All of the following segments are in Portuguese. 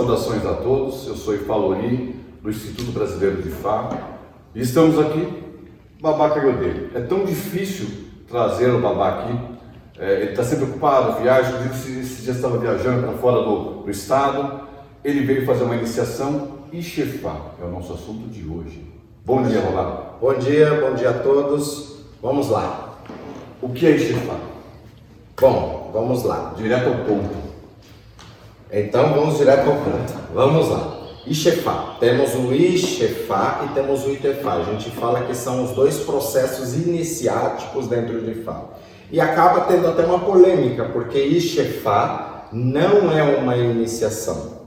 saudações a todos. Eu sou Ifalori, do Instituto Brasileiro de Fá. E estamos aqui, Babá caiu dele. É tão difícil trazer o Babá aqui. É, ele está sempre ocupado, viaja. Esse dia estava viajando para fora do, do, estado. Ele veio fazer uma iniciação e chefar. É o nosso assunto de hoje. Bom dia, Babá. Bom dia, bom dia a todos. Vamos lá. O que é chefar? Bom, vamos lá. Direto ao ponto. Então vamos direto ao ponto. Vamos lá. Ishefá. Temos o Ishefá e temos o Itefá. A gente fala que são os dois processos iniciáticos dentro de Fá. E acaba tendo até uma polêmica, porque Ishefá não é uma iniciação.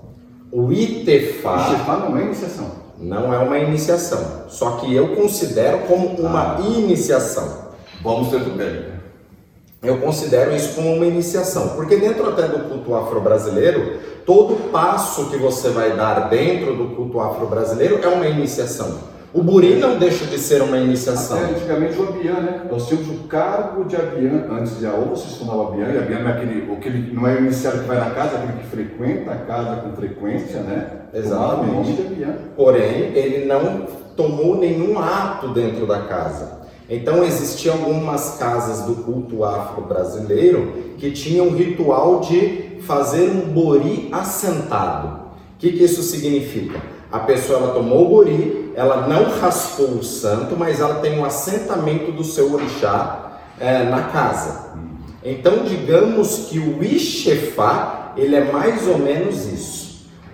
O Itefá. Ishefá não é iniciação. Não é uma iniciação. Só que eu considero como uma ah. iniciação. Vamos ter bem eu considero isso como uma iniciação, porque dentro até do culto afro-brasileiro, todo passo que você vai dar dentro do culto afro-brasileiro é uma iniciação. O buri não deixa de ser uma iniciação. Até antigamente o abian, né? Nós tínhamos o cargo de abian antes de a ou você se tornava abian, e abian não é aquele, aquele, não é o iniciado que vai na casa, é aquele que frequenta a casa com frequência, né? Exatamente. Porém, ele não tomou nenhum ato dentro da casa. Então existiam algumas casas do culto afro-brasileiro que tinham um ritual de fazer um bori assentado. O que, que isso significa? A pessoa ela tomou o bori, ela não raspou o santo, mas ela tem um assentamento do seu orixá é, na casa. Então digamos que o Ixefá, ele é mais ou menos isso.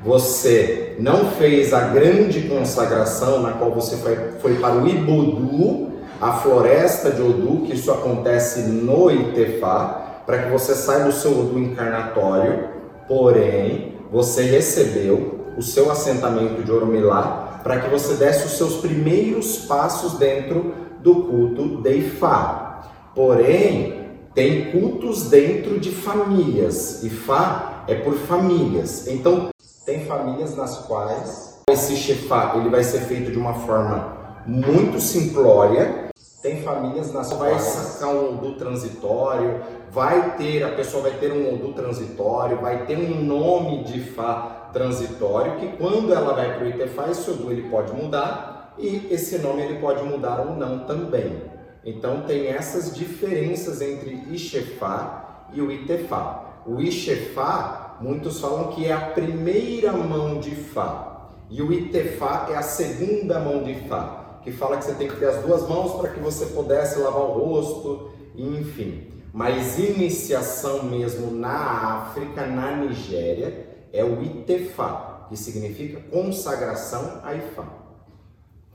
Você não fez a grande consagração na qual você foi, foi para o Ibodu, a floresta de Odu, que isso acontece no Itefá, para que você saia do seu Odu encarnatório, porém, você recebeu o seu assentamento de Oromilá para que você desse os seus primeiros passos dentro do culto de Ifá. Porém, tem cultos dentro de famílias. Ifá é por famílias. Então, tem famílias nas quais esse chefá ele vai ser feito de uma forma muito simplória tem famílias nas quais vai sacar um odor transitório, vai ter, a pessoa vai ter um odor transitório, vai ter um nome de Fá transitório, que quando ela vai para o Itefá, esse odor ele pode mudar e esse nome ele pode mudar ou não também. Então tem essas diferenças entre Ixefá e o Itefá. O Ixefá, muitos falam que é a primeira mão de Fá, e o Itefá é a segunda mão de Fá que fala que você tem que ter as duas mãos para que você pudesse lavar o rosto, enfim. Mas iniciação mesmo na África, na Nigéria, é o Itefá, que significa consagração a Ifá.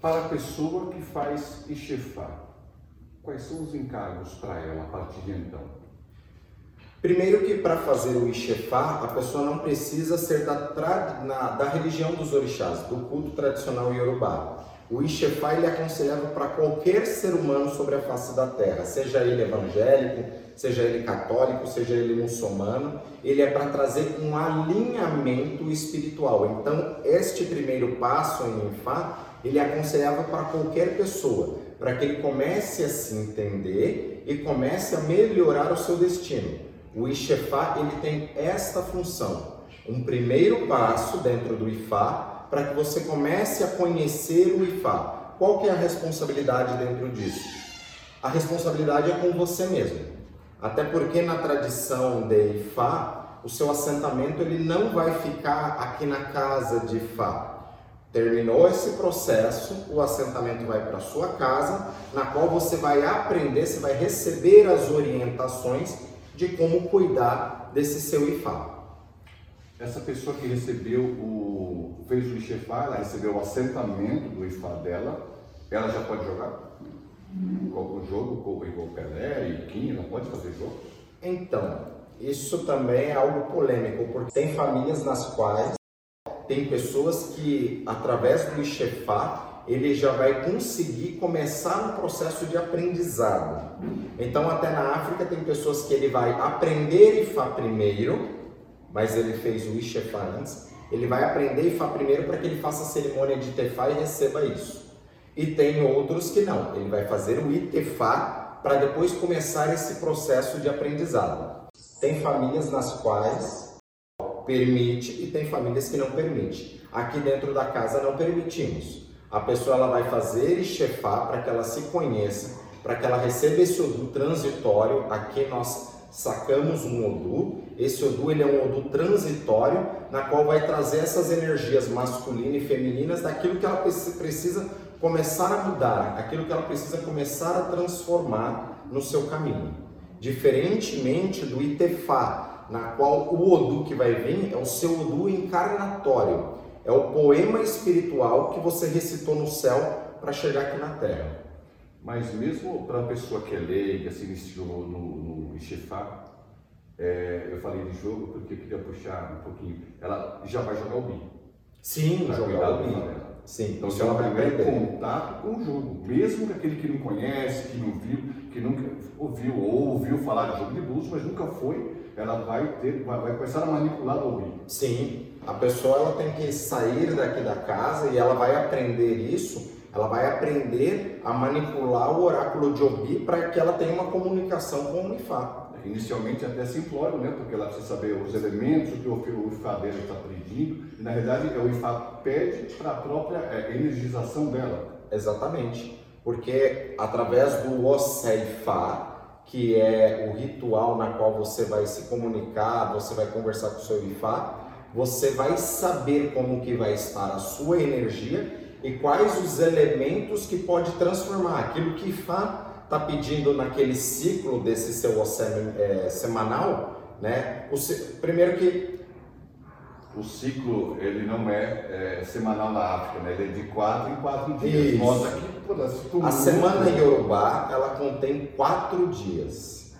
Para a pessoa que faz Ixefá, quais são os encargos para ela a partir de então? Primeiro que para fazer o Ixefá, a pessoa não precisa ser da, na, da religião dos orixás, do culto tradicional iorubá. O Ishefá ele é aconselhável para qualquer ser humano sobre a face da terra, seja ele evangélico, seja ele católico, seja ele muçulmano, ele é para trazer um alinhamento espiritual. Então, este primeiro passo em Ifá, ele é aconselhável para qualquer pessoa, para que ele comece a se entender e comece a melhorar o seu destino. O Ishefá, ele tem esta função, um primeiro passo dentro do Ifá para que você comece a conhecer o IFA. Qual que é a responsabilidade dentro disso? A responsabilidade é com você mesmo. Até porque na tradição de Ifá, o seu assentamento ele não vai ficar aqui na casa de Ifá. Terminou esse processo, o assentamento vai para sua casa, na qual você vai aprender, você vai receber as orientações de como cuidar desse seu Ifá essa pessoa que recebeu o fez o Ishefá, ela recebeu o assentamento do Ifá dela, ela já pode jogar? Qualquer jogo, igual Pelé e Kim, ela pode fazer jogos? Então, isso também é algo polêmico, porque tem famílias nas quais tem pessoas que, através do Ishefá, ele já vai conseguir começar um processo de aprendizado. Então, até na África, tem pessoas que ele vai aprender Ifá primeiro, mas ele fez o Ishefá antes, ele vai aprender Ifá primeiro para que ele faça a cerimônia de Tefá e receba isso. E tem outros que não, ele vai fazer o Itefá para depois começar esse processo de aprendizado. Tem famílias nas quais permite e tem famílias que não permite. Aqui dentro da casa não permitimos. A pessoa ela vai fazer chefar para que ela se conheça, para que ela receba esse Odu transitório. Aqui nós sacamos um Odu. Esse Odu ele é um Odu transitório, na qual vai trazer essas energias masculinas e femininas daquilo que ela precisa começar a mudar, aquilo que ela precisa começar a transformar no seu caminho. Diferentemente do Itefá, na qual o Odu que vai vir é o seu Odu encarnatório, é o poema espiritual que você recitou no céu para chegar aqui na Terra. Mas mesmo para a pessoa que é leiga, se iniciou no, no, Ishefá, é, eu falei de jogo porque eu queria puxar um pouquinho. Ela já vai jogar o BI. Sim, jogar o BI. Sim, então você ela vai ter contato com o jogo, mesmo aquele que não conhece, que não viu, que nunca ouviu ou ouviu falar de jogo de blues, mas nunca foi, ela vai ter, vai, vai começar a manipular o ouvir. Sim, a pessoa ela tem que sair daqui da casa e ela vai aprender isso, ela vai aprender a manipular o oráculo de Obi para que ela tenha uma comunicação com o Ifá. Inicialmente até simplório, né? porque ela precisa saber os elementos que o Ifá dela está pedindo, e na verdade é o Ifá pede para a própria é, energização dela. Exatamente, porque através do Oseifá, que é o ritual na qual você vai se comunicar, você vai conversar com o seu Ifá, você vai saber como que vai estar a sua energia e quais os elementos que pode transformar aquilo que Ifá está pedindo naquele ciclo desse seu é, semanal, né? O, primeiro que o ciclo ele não é, é, semanal na África, né? ele é de quatro em quatro dias. Mostra aqui a semana Yorubá ela contém quatro dias.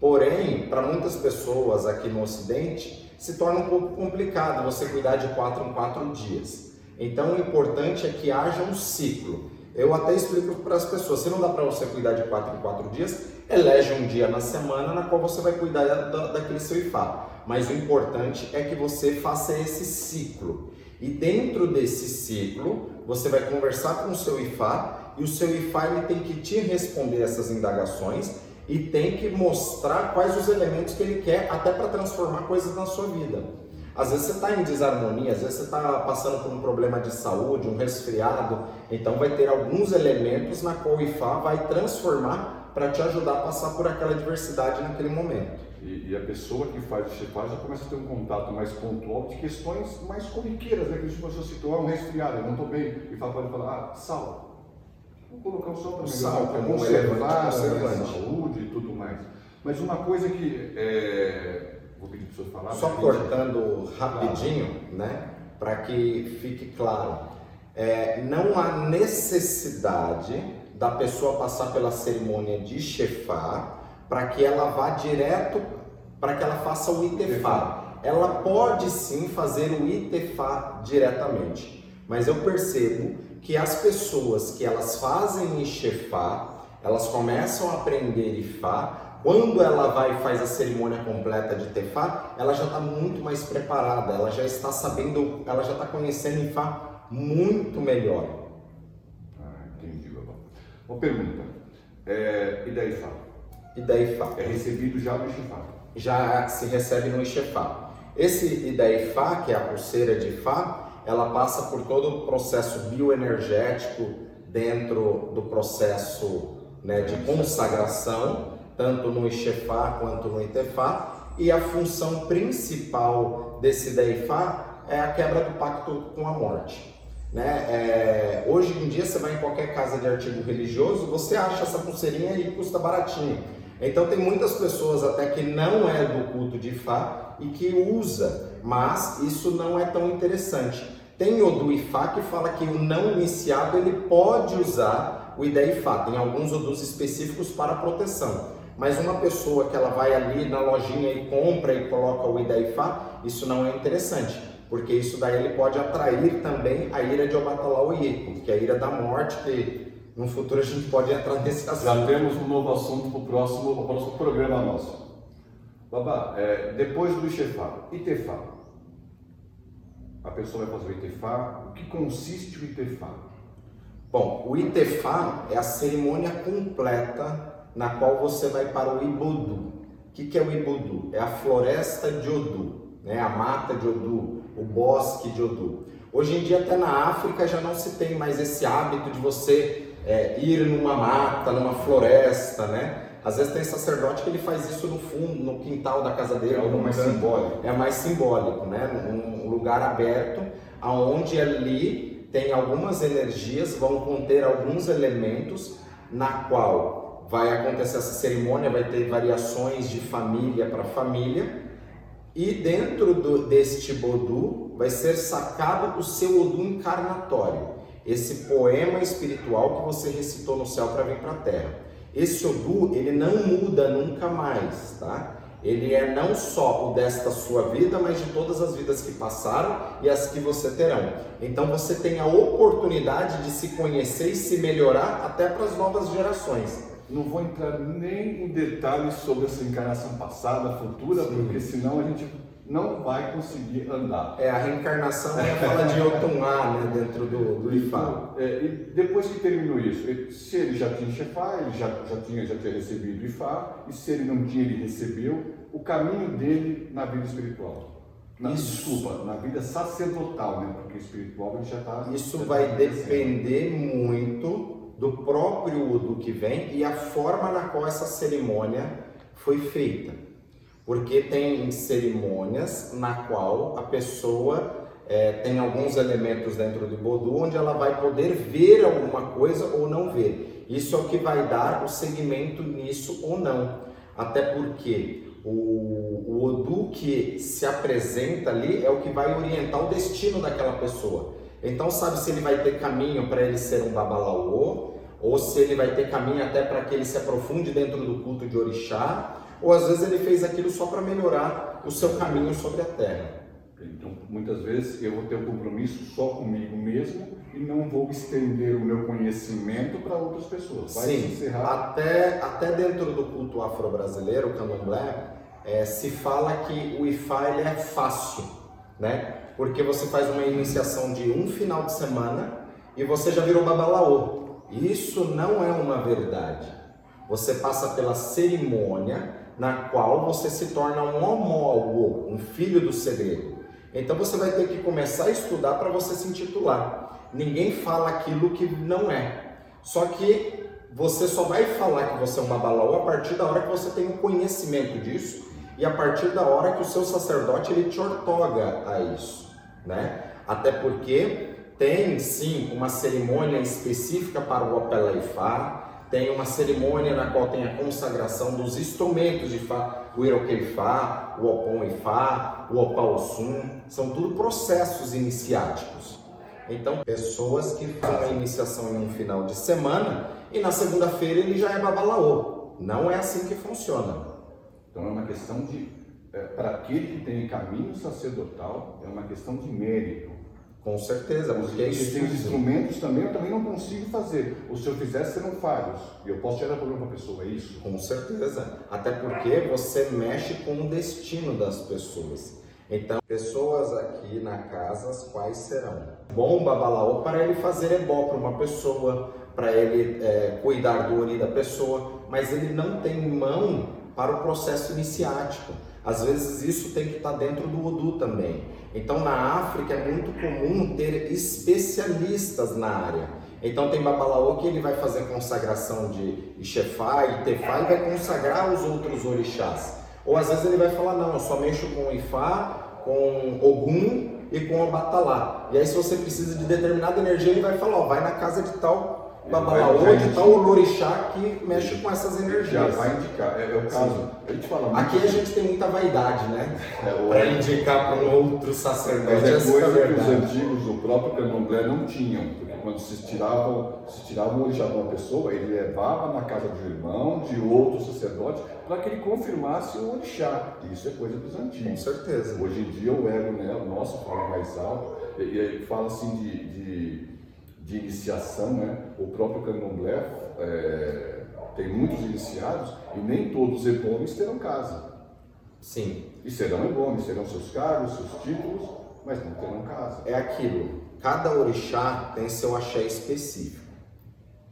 Porém, para muitas pessoas aqui no Ocidente, se torna um pouco complicado você cuidar de quatro em quatro dias. Então, o importante é que haja um ciclo. Eu até explico para as pessoas, se não dá para você cuidar de quatro em quatro dias, elege um dia na semana na qual você vai cuidar da, daquele seu IFA. Mas o importante é que você faça esse ciclo. E dentro desse ciclo, você vai conversar com o seu IFA e o seu IFA ele tem que te responder essas indagações e tem que mostrar quais os elementos que ele quer até para transformar coisas na sua vida. Às vezes você está em desarmonia, às vezes você está passando por um problema de saúde, um resfriado, então vai ter alguns elementos na qual o IFA vai transformar para te ajudar a passar por aquela adversidade naquele momento. E, e a pessoa que faz o chefar já começa a ter um contato mais pontual de questões mais corriqueiras, né? Que se você citou, ah, um resfriado, eu não estou bem, e fala, pode falar, ah, sal. Vou colocar o sal para melhorar, para conservar a saúde e tudo mais. Mas uma coisa que é, Vou pedir para o senhor falar. Só cortando rapidinho, né? Para que fique claro. É, não há necessidade da pessoa passar pela cerimônia de chefar para que ela vá direto, para que ela faça o itefá. Ela pode sim fazer o itefá diretamente, mas eu percebo que as pessoas que elas fazem Ishefá, elas começam a aprender Ifá quando ela vai e faz a cerimônia completa de Tefá, ela já está muito mais preparada, ela já está sabendo, ela já está conhecendo Ifá muito melhor. Ah, entendi, Babá. Uma pergunta. É, e da Ifá? E da Ifá? É recebido já no Ishefá? Já se recebe no Ishefá. Esse Idaifá, que é a pulseira de Ifá, ela passa por todo o processo bioenergético dentro do processo né, de consagração tanto no Ixefá quanto no Itefá, e a função principal desse Deifá é a quebra do pacto com a morte. Né? É, hoje em dia, você vai em qualquer casa de artigo religioso, você acha essa pulseirinha e custa baratinho. Então, tem muitas pessoas até que não é do culto de Ifá e que usa, mas isso não é tão interessante. Tem o do Ifá que fala que o não iniciado ele pode usar o Ideifá. Tem alguns odus específicos para proteção. Mas uma pessoa que ela vai ali na lojinha e compra e coloca o Idaifá, isso não é interessante, porque isso daí ele pode atrair também a ira de Obatalaoyeco, que é a ira da morte, que no futuro a gente pode entrar nesse assunto. Já temos um novo assunto para o próximo, próximo programa nosso. Babá, é, depois do Ishefá, Itefá. A pessoa vai fazer o Itefá. O que consiste o Itefá? Bom, o Itefá é a cerimônia completa na qual você vai para o Ibudu. O que, que é o Ibudu? É a floresta de Odu. né? a mata de Odu, o bosque de Odu. Hoje em dia, até na África, já não se tem mais esse hábito de você é, ir numa mata, numa floresta, né? Às vezes tem sacerdote que ele faz isso no fundo, no quintal da casa dele. É algo mais simbólico. É mais simbólico, né? Um lugar aberto, aonde ali tem algumas energias, vão conter alguns elementos, na qual vai acontecer essa cerimônia, vai ter variações de família para família, e dentro do, deste Bodu vai ser sacado o seu Odu encarnatório, esse poema espiritual que você recitou no céu para vir para a terra. Esse Odu, ele não muda nunca mais, tá? Ele é não só o desta sua vida, mas de todas as vidas que passaram e as que você terão. Então você tem a oportunidade de se conhecer e se melhorar até para as novas gerações. Não vou entrar nem em detalhes sobre essa encarnação passada, futura, Sim. porque senão a gente não vai conseguir andar. É, a reencarnação é fala de Otumá, né, dentro do, do Ifá. Então, é, e depois que terminou isso, ele, se ele já tinha Shefá, ele já, já, tinha, já tinha recebido o Ifá, e se ele não tinha, ele recebeu o caminho dele na vida espiritual. Na, desculpa, na vida sacerdotal, né? Porque espiritual ele já está. Isso vai tá depender muito do próprio Udo que vem e a forma na qual essa cerimônia foi feita porque tem cerimônias na qual a pessoa é, tem alguns elementos dentro do Bodu onde ela vai poder ver alguma coisa ou não ver. Isso é o que vai dar o segmento nisso ou não. Até porque o, o Odu que se apresenta ali é o que vai orientar o destino daquela pessoa. Então sabe se ele vai ter caminho para ele ser um babalaô, ou se ele vai ter caminho até para que ele se aprofunde dentro do culto de orixá, ou às vezes ele fez aquilo só para melhorar o seu caminho sobre a terra. Então, muitas vezes eu vou ter um compromisso só comigo mesmo e não vou estender o meu conhecimento para outras pessoas. Vai Sim, encerrar... até, até dentro do culto afro-brasileiro, o candomblé, é, se fala que o Ifá ele é fácil, né? Porque você faz uma iniciação de um final de semana e você já virou babalaô. Isso não é uma verdade. Você passa pela cerimônia, na qual você se torna um homólogo, um filho do segredo. Então você vai ter que começar a estudar para você se intitular. Ninguém fala aquilo que não é. Só que você só vai falar que você é um babalaô a partir da hora que você tem o conhecimento disso e a partir da hora que o seu sacerdote ele te ortoga a isso, né? Até porque tem sim uma cerimônia específica para o Opelaifá, tem uma cerimônia na qual tem a consagração dos instrumentos de Fá, o Iroqueifá, o Opon Ifá, o Opaossum, são tudo processos iniciáticos. Então, pessoas que fazem a iniciação em um final de semana e na segunda-feira ele já é babalaô. Não é assim que funciona. Então é uma questão de, é, para aquele que tem caminho sacerdotal, é uma questão de mérito. Com certeza, porque é isso. Tem os instrumentos também, eu também não consigo fazer. O se eu fizesse, serão falhos. E eu posso tirar problema para a pessoa, é isso? Com certeza. Até porque você mexe com o destino das pessoas. Então, pessoas aqui na casa, as quais serão? Bom babalaô para ele fazer ebó para uma pessoa, para ele é, cuidar do ori da pessoa, mas ele não tem mão para o processo iniciático. Às vezes isso tem que estar dentro do Odu também. Então na África é muito comum ter especialistas na área. Então tem Babalaô que ele vai fazer consagração de Ixefá e Tefá e vai consagrar os outros orixás. Ou às vezes ele vai falar, não, eu só mexo com Ifá, com Ogum e com Abatalá. E aí se você precisa de determinada energia, ele vai falar, ó, vai na casa de tal Babalaô de tal Lorixá que mexe com essas energias. Já vai indicar, é, é o caso. A gente fala Aqui a gente tem muita vaidade, né? É, para indicar para um outro sacerdote. Mas é coisa que os antigos, o próprio candomblé, não tinham. Porque quando se tirava, se tirava o orixá de uma pessoa, ele levava na casa de um irmão, de outro sacerdote, para que ele confirmasse o orixá. Isso é coisa dos antigos. Com certeza. Hoje em dia o ego né, o nosso fala mais alto, e, e fala assim de, de de iniciação, né? O próprio candomblé é, tem muitos iniciados e nem todos os ebomes terão casa. Sim. E serão ebomes, terão seus cargos, seus títulos, mas não terão casa. É aquilo. Cada orixá tem seu axé específico.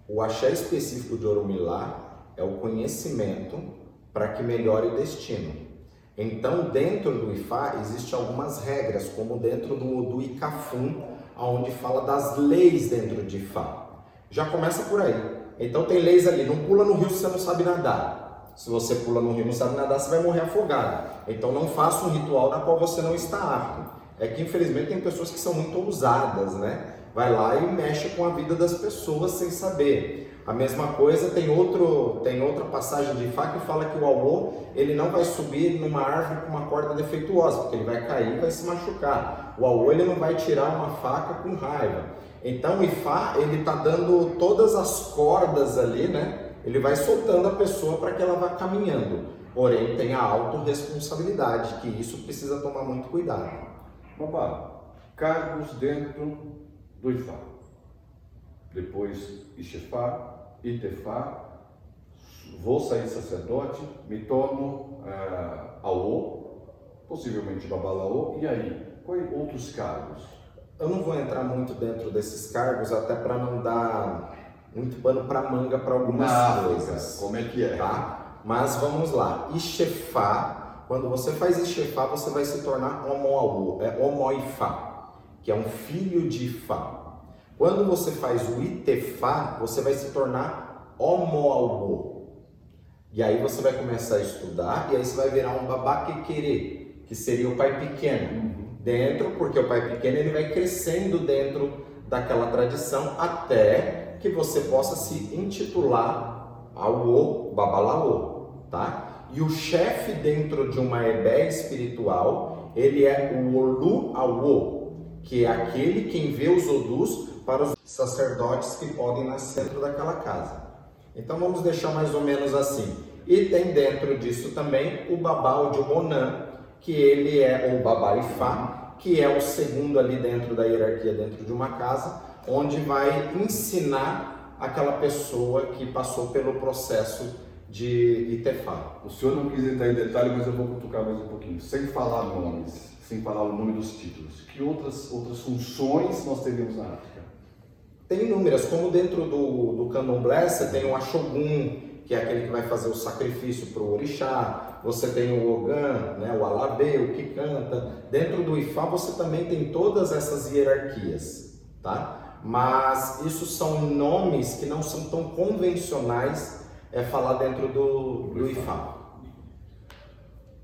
O axé específico de Orumilá é o conhecimento para que melhore o destino. Então, dentro do IFA, existem algumas regras, como dentro do, do ICAFUM, onde fala das leis dentro de IFA. Já começa por aí. Então, tem leis ali, não pula no rio se você não sabe nadar. Se você pula no rio e não sabe nadar, você vai morrer afogado. Então, não faça um ritual na qual você não está apto. É que, infelizmente, tem pessoas que são muito ousadas, né? Vai lá e mexe com a vida das pessoas sem saber. A mesma coisa tem outro tem outra passagem de Fá que fala que o alô ele não vai subir numa árvore com uma corda defeituosa, porque ele vai cair e vai se machucar. O alô ele não vai tirar uma faca com raiva. Então o Ifá ele está dando todas as cordas ali, né? Ele vai soltando a pessoa para que ela vá caminhando. Porém tem a autorresponsabilidade, que isso precisa tomar muito cuidado. Babá, cargos dentro do Ifá. Depois Ixefá, Itefá, vou sair sacerdote, me torno uh, Aô, possivelmente Babalaô, e aí? Quais outros cargos? Eu não vou entrar muito dentro desses cargos, até para não dar muito pano para manga para algumas não, coisas. Como é que é? Tá? Mas vamos lá. Ixefá, quando você faz Ixefá, você vai se tornar Omoaú, é Omoifá, que é um filho de Ifá. Quando você faz o Itefá, você vai se tornar Omoalbo. E aí você vai começar a estudar e aí você vai virar um babaquequerê, que seria o pai pequeno. Uhum. Dentro, porque o pai pequeno ele vai crescendo dentro daquela tradição até que você possa se intitular ao Babalaô, tá? E o chefe dentro de uma ebé espiritual, ele é o Olu Awo, que é aquele quem vê os Odus para os sacerdotes que podem nascer dentro daquela casa. Então vamos deixar mais ou menos assim. E tem dentro disso também o Babá de Monan, que ele é o Babá Ifá, que é o segundo ali dentro da hierarquia dentro de uma casa, onde vai ensinar aquela pessoa que passou pelo processo de Itefá. O senhor não quis entrar em detalhe, mas eu vou cutucar mais um pouquinho, sem falar nomes, sem falar o nome dos títulos. Que outras, outras funções nós teríamos na África? Tem inúmeras, como dentro do, do candomblé você tem o Ashogun, que é aquele que vai fazer o sacrifício para o orixá, você tem o Ogan, né, o Alabê, o que canta. Dentro do Ifá você também tem todas essas hierarquias, tá? Mas isso são nomes que não são tão convencionais é falar dentro do, do Ifá.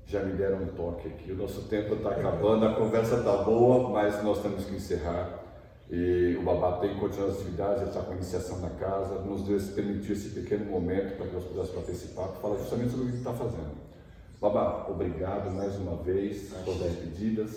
Já me deram um toque aqui, o nosso tempo está acabando, a conversa está boa, mas nós temos que encerrar. E o Babá tem continuado as atividades, ele está com a iniciação na casa, nos permitiu esse pequeno momento para que nós pudéssemos participar, para falar justamente sobre o que está fazendo. Babá, obrigado mais uma vez por despedidas.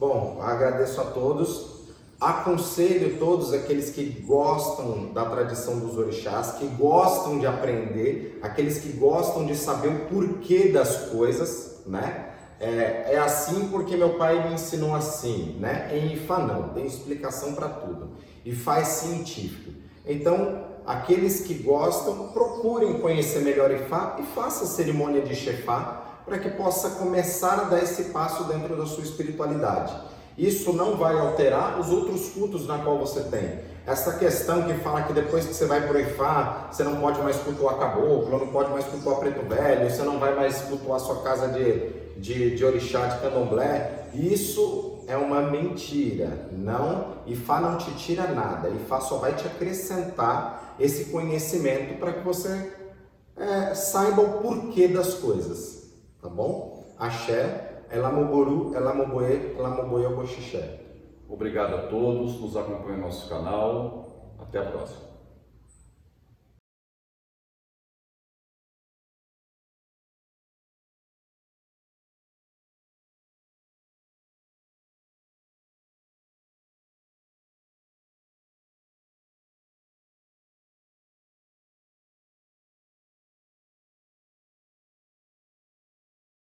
Bom, agradeço a todos. Aconselho todos aqueles que gostam da tradição dos orixás, que gostam de aprender, aqueles que gostam de saber o porquê das coisas, né? é, é assim porque meu pai me ensinou assim, né? Em IFA não, tem explicação para tudo. IFA é científico. Então, aqueles que gostam, procurem conhecer melhor IFA e faça a cerimônia de chefá para que possa começar a dar esse passo dentro da sua espiritualidade. Isso não vai alterar os outros cultos na qual você tem. Essa questão que fala que depois que você vai para o Ifá, você não pode mais cultuar caboclo, não pode mais cultuar preto velho, você não vai mais cultuar sua casa de, de, de orixá, de candomblé, isso é uma mentira. Não, Ifá não te tira nada. Ifá só vai te acrescentar esse conhecimento para que você é, saiba o porquê das coisas, tá bom? Axé, Elamoboru, Elamoboe, Elamoboe, Oboxixé. Obrigado a todos, nos acompanhem no nosso canal. Até a próxima.